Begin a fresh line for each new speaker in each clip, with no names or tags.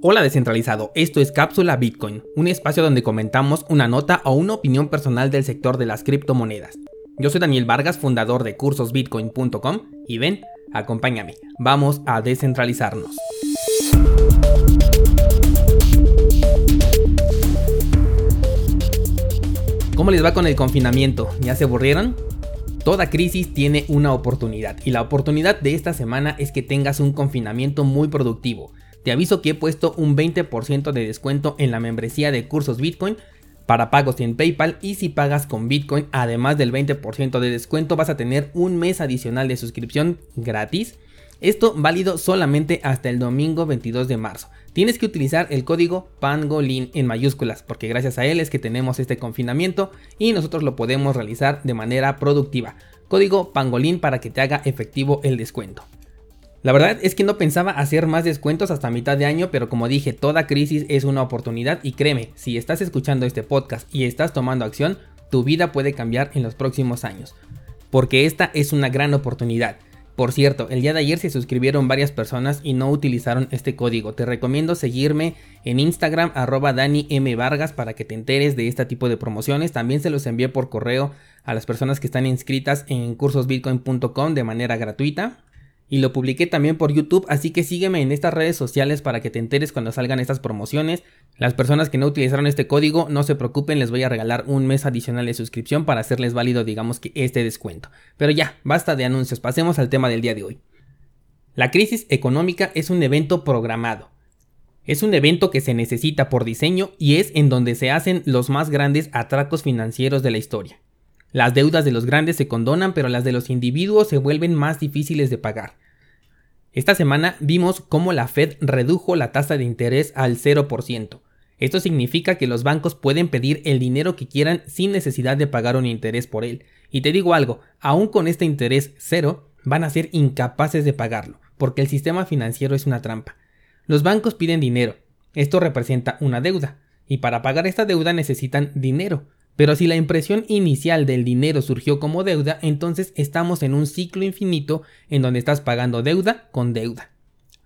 Hola descentralizado, esto es Cápsula Bitcoin, un espacio donde comentamos una nota o una opinión personal del sector de las criptomonedas. Yo soy Daniel Vargas, fundador de cursosbitcoin.com y ven, acompáñame, vamos a descentralizarnos. ¿Cómo les va con el confinamiento? ¿Ya se aburrieron? Toda crisis tiene una oportunidad y la oportunidad de esta semana es que tengas un confinamiento muy productivo te aviso que he puesto un 20% de descuento en la membresía de cursos Bitcoin para pagos en PayPal y si pagas con Bitcoin, además del 20% de descuento, vas a tener un mes adicional de suscripción gratis. Esto válido solamente hasta el domingo 22 de marzo. Tienes que utilizar el código PANGOLIN en mayúsculas porque gracias a él es que tenemos este confinamiento y nosotros lo podemos realizar de manera productiva. Código PANGOLIN para que te haga efectivo el descuento. La verdad es que no pensaba hacer más descuentos hasta mitad de año, pero como dije, toda crisis es una oportunidad y créeme, si estás escuchando este podcast y estás tomando acción, tu vida puede cambiar en los próximos años. Porque esta es una gran oportunidad. Por cierto, el día de ayer se suscribieron varias personas y no utilizaron este código. Te recomiendo seguirme en Instagram arroba Dani M. Vargas para que te enteres de este tipo de promociones. También se los envié por correo a las personas que están inscritas en cursosbitcoin.com de manera gratuita y lo publiqué también por YouTube, así que sígueme en estas redes sociales para que te enteres cuando salgan estas promociones. Las personas que no utilizaron este código, no se preocupen, les voy a regalar un mes adicional de suscripción para hacerles válido, digamos que este descuento. Pero ya, basta de anuncios, pasemos al tema del día de hoy. La crisis económica es un evento programado. Es un evento que se necesita por diseño y es en donde se hacen los más grandes atracos financieros de la historia. Las deudas de los grandes se condonan, pero las de los individuos se vuelven más difíciles de pagar. Esta semana vimos cómo la Fed redujo la tasa de interés al 0%. Esto significa que los bancos pueden pedir el dinero que quieran sin necesidad de pagar un interés por él. Y te digo algo, aún con este interés cero, van a ser incapaces de pagarlo, porque el sistema financiero es una trampa. Los bancos piden dinero, esto representa una deuda, y para pagar esta deuda necesitan dinero, pero si la impresión inicial del dinero surgió como deuda, entonces estamos en un ciclo infinito en donde estás pagando deuda con deuda.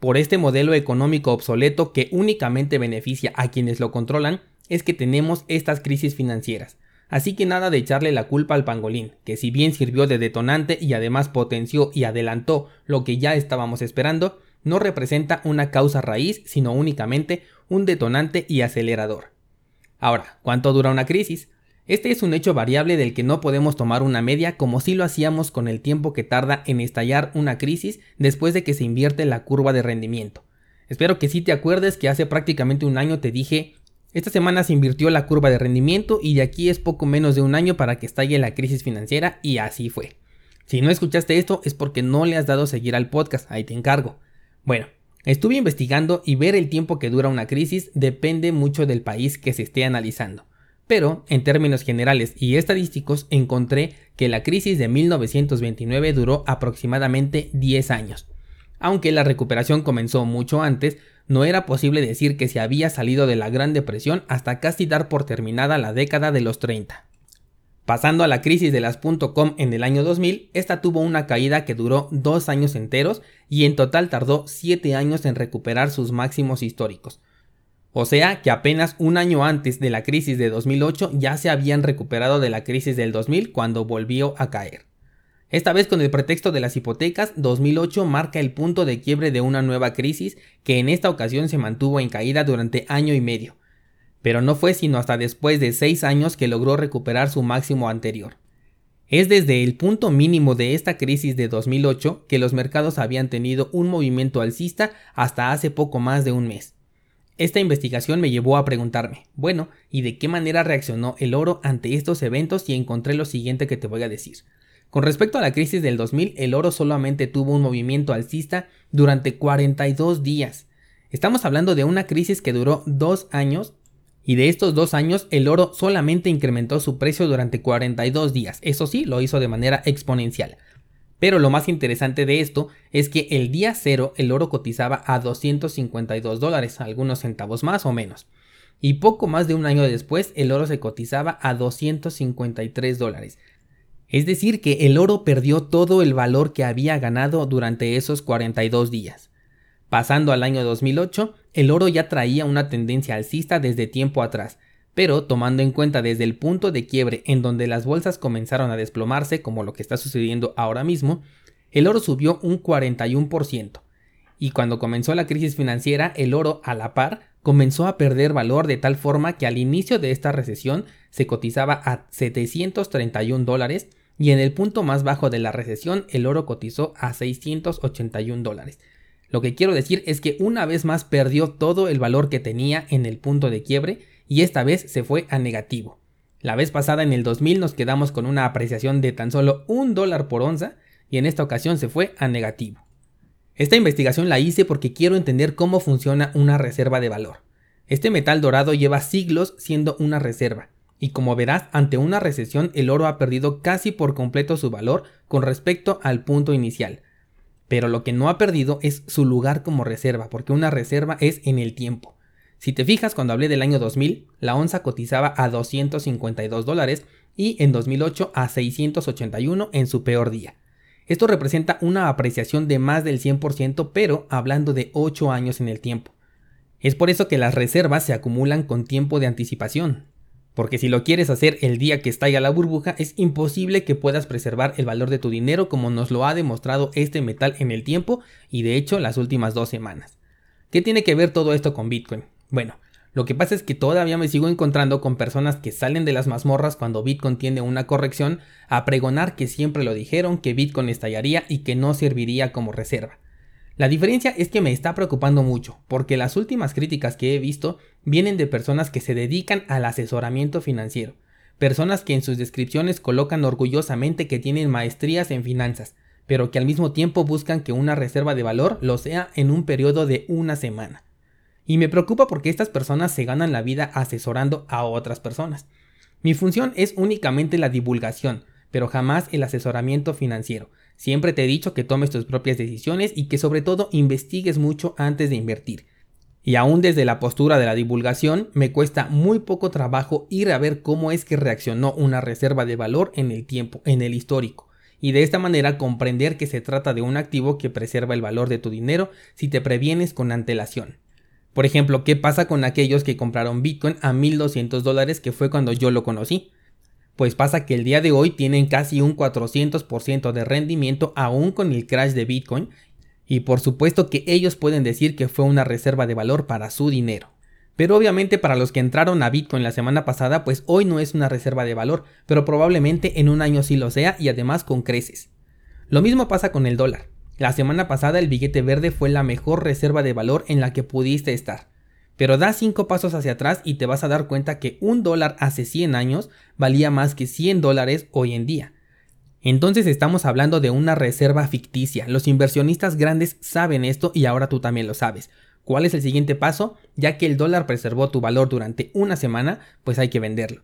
Por este modelo económico obsoleto que únicamente beneficia a quienes lo controlan, es que tenemos estas crisis financieras. Así que nada de echarle la culpa al pangolín, que si bien sirvió de detonante y además potenció y adelantó lo que ya estábamos esperando, no representa una causa raíz, sino únicamente un detonante y acelerador. Ahora, ¿cuánto dura una crisis? Este es un hecho variable del que no podemos tomar una media como si lo hacíamos con el tiempo que tarda en estallar una crisis después de que se invierte la curva de rendimiento. Espero que sí te acuerdes que hace prácticamente un año te dije, esta semana se invirtió la curva de rendimiento y de aquí es poco menos de un año para que estalle la crisis financiera y así fue. Si no escuchaste esto es porque no le has dado seguir al podcast, ahí te encargo. Bueno, estuve investigando y ver el tiempo que dura una crisis depende mucho del país que se esté analizando. Pero, en términos generales y estadísticos, encontré que la crisis de 1929 duró aproximadamente 10 años. Aunque la recuperación comenzó mucho antes, no era posible decir que se había salido de la Gran Depresión hasta casi dar por terminada la década de los 30. Pasando a la crisis de las .com en el año 2000, esta tuvo una caída que duró dos años enteros y en total tardó 7 años en recuperar sus máximos históricos. O sea que apenas un año antes de la crisis de 2008 ya se habían recuperado de la crisis del 2000 cuando volvió a caer. Esta vez con el pretexto de las hipotecas, 2008 marca el punto de quiebre de una nueva crisis que en esta ocasión se mantuvo en caída durante año y medio. Pero no fue sino hasta después de seis años que logró recuperar su máximo anterior. Es desde el punto mínimo de esta crisis de 2008 que los mercados habían tenido un movimiento alcista hasta hace poco más de un mes. Esta investigación me llevó a preguntarme, bueno, ¿y de qué manera reaccionó el oro ante estos eventos? Y encontré lo siguiente que te voy a decir. Con respecto a la crisis del 2000, el oro solamente tuvo un movimiento alcista durante 42 días. Estamos hablando de una crisis que duró dos años y de estos dos años el oro solamente incrementó su precio durante 42 días. Eso sí, lo hizo de manera exponencial. Pero lo más interesante de esto es que el día cero el oro cotizaba a 252 dólares, algunos centavos más o menos. Y poco más de un año después el oro se cotizaba a 253 dólares. Es decir, que el oro perdió todo el valor que había ganado durante esos 42 días. Pasando al año 2008, el oro ya traía una tendencia alcista desde tiempo atrás, pero tomando en cuenta desde el punto de quiebre en donde las bolsas comenzaron a desplomarse, como lo que está sucediendo ahora mismo, el oro subió un 41%. Y cuando comenzó la crisis financiera, el oro a la par comenzó a perder valor de tal forma que al inicio de esta recesión se cotizaba a 731 dólares y en el punto más bajo de la recesión el oro cotizó a 681 dólares. Lo que quiero decir es que una vez más perdió todo el valor que tenía en el punto de quiebre y esta vez se fue a negativo. La vez pasada en el 2000 nos quedamos con una apreciación de tan solo un dólar por onza y en esta ocasión se fue a negativo. Esta investigación la hice porque quiero entender cómo funciona una reserva de valor. Este metal dorado lleva siglos siendo una reserva, y como verás, ante una recesión el oro ha perdido casi por completo su valor con respecto al punto inicial. Pero lo que no ha perdido es su lugar como reserva, porque una reserva es en el tiempo. Si te fijas, cuando hablé del año 2000, la onza cotizaba a 252 dólares y en 2008 a 681 en su peor día. Esto representa una apreciación de más del 100%, pero hablando de 8 años en el tiempo. Es por eso que las reservas se acumulan con tiempo de anticipación, porque si lo quieres hacer el día que estalla la burbuja, es imposible que puedas preservar el valor de tu dinero como nos lo ha demostrado este metal en el tiempo y de hecho las últimas dos semanas. ¿Qué tiene que ver todo esto con Bitcoin? Bueno, lo que pasa es que todavía me sigo encontrando con personas que salen de las mazmorras cuando Bitcoin tiene una corrección a pregonar que siempre lo dijeron, que Bitcoin estallaría y que no serviría como reserva. La diferencia es que me está preocupando mucho, porque las últimas críticas que he visto vienen de personas que se dedican al asesoramiento financiero, personas que en sus descripciones colocan orgullosamente que tienen maestrías en finanzas, pero que al mismo tiempo buscan que una reserva de valor lo sea en un periodo de una semana. Y me preocupa porque estas personas se ganan la vida asesorando a otras personas. Mi función es únicamente la divulgación, pero jamás el asesoramiento financiero. Siempre te he dicho que tomes tus propias decisiones y que sobre todo investigues mucho antes de invertir. Y aún desde la postura de la divulgación, me cuesta muy poco trabajo ir a ver cómo es que reaccionó una reserva de valor en el tiempo, en el histórico, y de esta manera comprender que se trata de un activo que preserva el valor de tu dinero si te previenes con antelación. Por ejemplo, ¿qué pasa con aquellos que compraron Bitcoin a 1200 dólares que fue cuando yo lo conocí? Pues pasa que el día de hoy tienen casi un 400% de rendimiento aún con el crash de Bitcoin y por supuesto que ellos pueden decir que fue una reserva de valor para su dinero. Pero obviamente para los que entraron a Bitcoin la semana pasada, pues hoy no es una reserva de valor, pero probablemente en un año sí lo sea y además con creces. Lo mismo pasa con el dólar. La semana pasada el billete verde fue la mejor reserva de valor en la que pudiste estar. Pero da 5 pasos hacia atrás y te vas a dar cuenta que un dólar hace 100 años valía más que 100 dólares hoy en día. Entonces estamos hablando de una reserva ficticia. Los inversionistas grandes saben esto y ahora tú también lo sabes. ¿Cuál es el siguiente paso? Ya que el dólar preservó tu valor durante una semana, pues hay que venderlo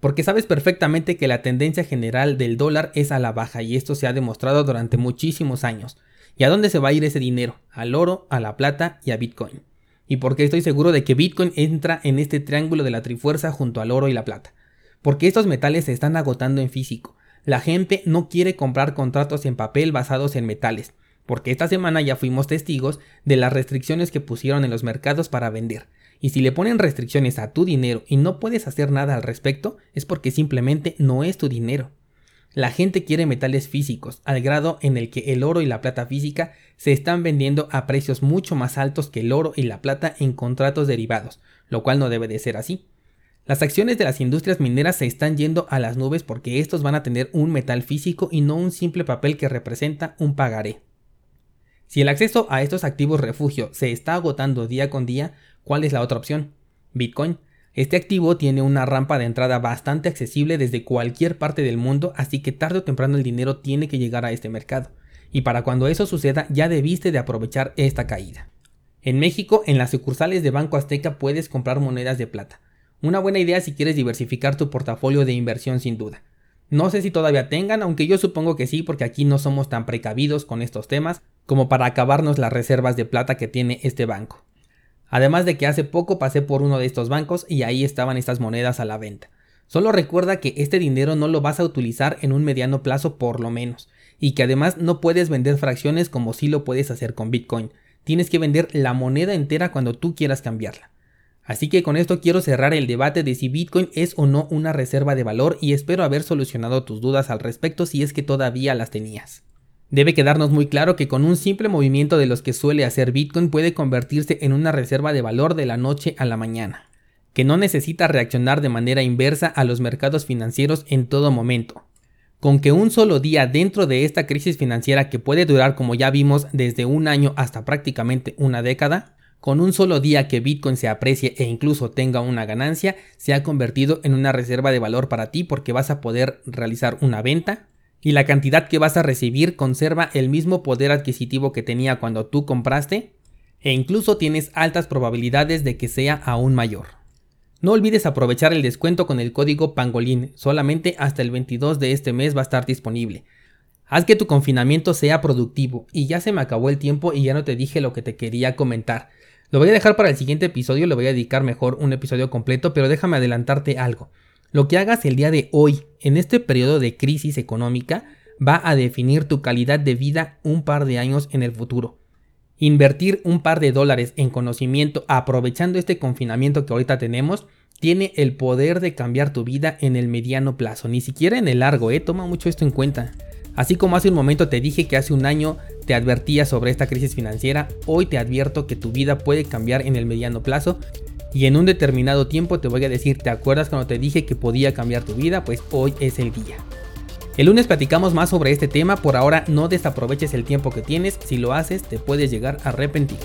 porque sabes perfectamente que la tendencia general del dólar es a la baja y esto se ha demostrado durante muchísimos años. ¿Y a dónde se va a ir ese dinero? Al oro, a la plata y a Bitcoin. ¿Y porque estoy seguro de que Bitcoin entra en este triángulo de la trifuerza junto al oro y la plata? Porque estos metales se están agotando en físico. La gente no quiere comprar contratos en papel basados en metales, porque esta semana ya fuimos testigos de las restricciones que pusieron en los mercados para vender. Y si le ponen restricciones a tu dinero y no puedes hacer nada al respecto, es porque simplemente no es tu dinero. La gente quiere metales físicos, al grado en el que el oro y la plata física se están vendiendo a precios mucho más altos que el oro y la plata en contratos derivados, lo cual no debe de ser así. Las acciones de las industrias mineras se están yendo a las nubes porque estos van a tener un metal físico y no un simple papel que representa un pagaré. Si el acceso a estos activos refugio se está agotando día con día, ¿Cuál es la otra opción? Bitcoin. Este activo tiene una rampa de entrada bastante accesible desde cualquier parte del mundo, así que tarde o temprano el dinero tiene que llegar a este mercado. Y para cuando eso suceda ya debiste de aprovechar esta caída. En México, en las sucursales de Banco Azteca puedes comprar monedas de plata. Una buena idea si quieres diversificar tu portafolio de inversión sin duda. No sé si todavía tengan, aunque yo supongo que sí, porque aquí no somos tan precavidos con estos temas como para acabarnos las reservas de plata que tiene este banco. Además de que hace poco pasé por uno de estos bancos y ahí estaban estas monedas a la venta. Solo recuerda que este dinero no lo vas a utilizar en un mediano plazo por lo menos, y que además no puedes vender fracciones como si lo puedes hacer con Bitcoin. tienes que vender la moneda entera cuando tú quieras cambiarla. Así que con esto quiero cerrar el debate de si Bitcoin es o no una reserva de valor y espero haber solucionado tus dudas al respecto si es que todavía las tenías. Debe quedarnos muy claro que con un simple movimiento de los que suele hacer Bitcoin puede convertirse en una reserva de valor de la noche a la mañana, que no necesita reaccionar de manera inversa a los mercados financieros en todo momento. Con que un solo día dentro de esta crisis financiera que puede durar como ya vimos desde un año hasta prácticamente una década, con un solo día que Bitcoin se aprecie e incluso tenga una ganancia, se ha convertido en una reserva de valor para ti porque vas a poder realizar una venta y la cantidad que vas a recibir conserva el mismo poder adquisitivo que tenía cuando tú compraste e incluso tienes altas probabilidades de que sea aún mayor. No olvides aprovechar el descuento con el código Pangolin, solamente hasta el 22 de este mes va a estar disponible. Haz que tu confinamiento sea productivo y ya se me acabó el tiempo y ya no te dije lo que te quería comentar. Lo voy a dejar para el siguiente episodio, le voy a dedicar mejor un episodio completo, pero déjame adelantarte algo. Lo que hagas el día de hoy, en este periodo de crisis económica, va a definir tu calidad de vida un par de años en el futuro. Invertir un par de dólares en conocimiento aprovechando este confinamiento que ahorita tenemos tiene el poder de cambiar tu vida en el mediano plazo, ni siquiera en el largo, eh, toma mucho esto en cuenta. Así como hace un momento te dije que hace un año te advertía sobre esta crisis financiera, hoy te advierto que tu vida puede cambiar en el mediano plazo y en un determinado tiempo te voy a decir, ¿te acuerdas cuando te dije que podía cambiar tu vida? Pues hoy es el día. El lunes platicamos más sobre este tema, por ahora no desaproveches el tiempo que tienes, si lo haces te puedes llegar a arrepentir.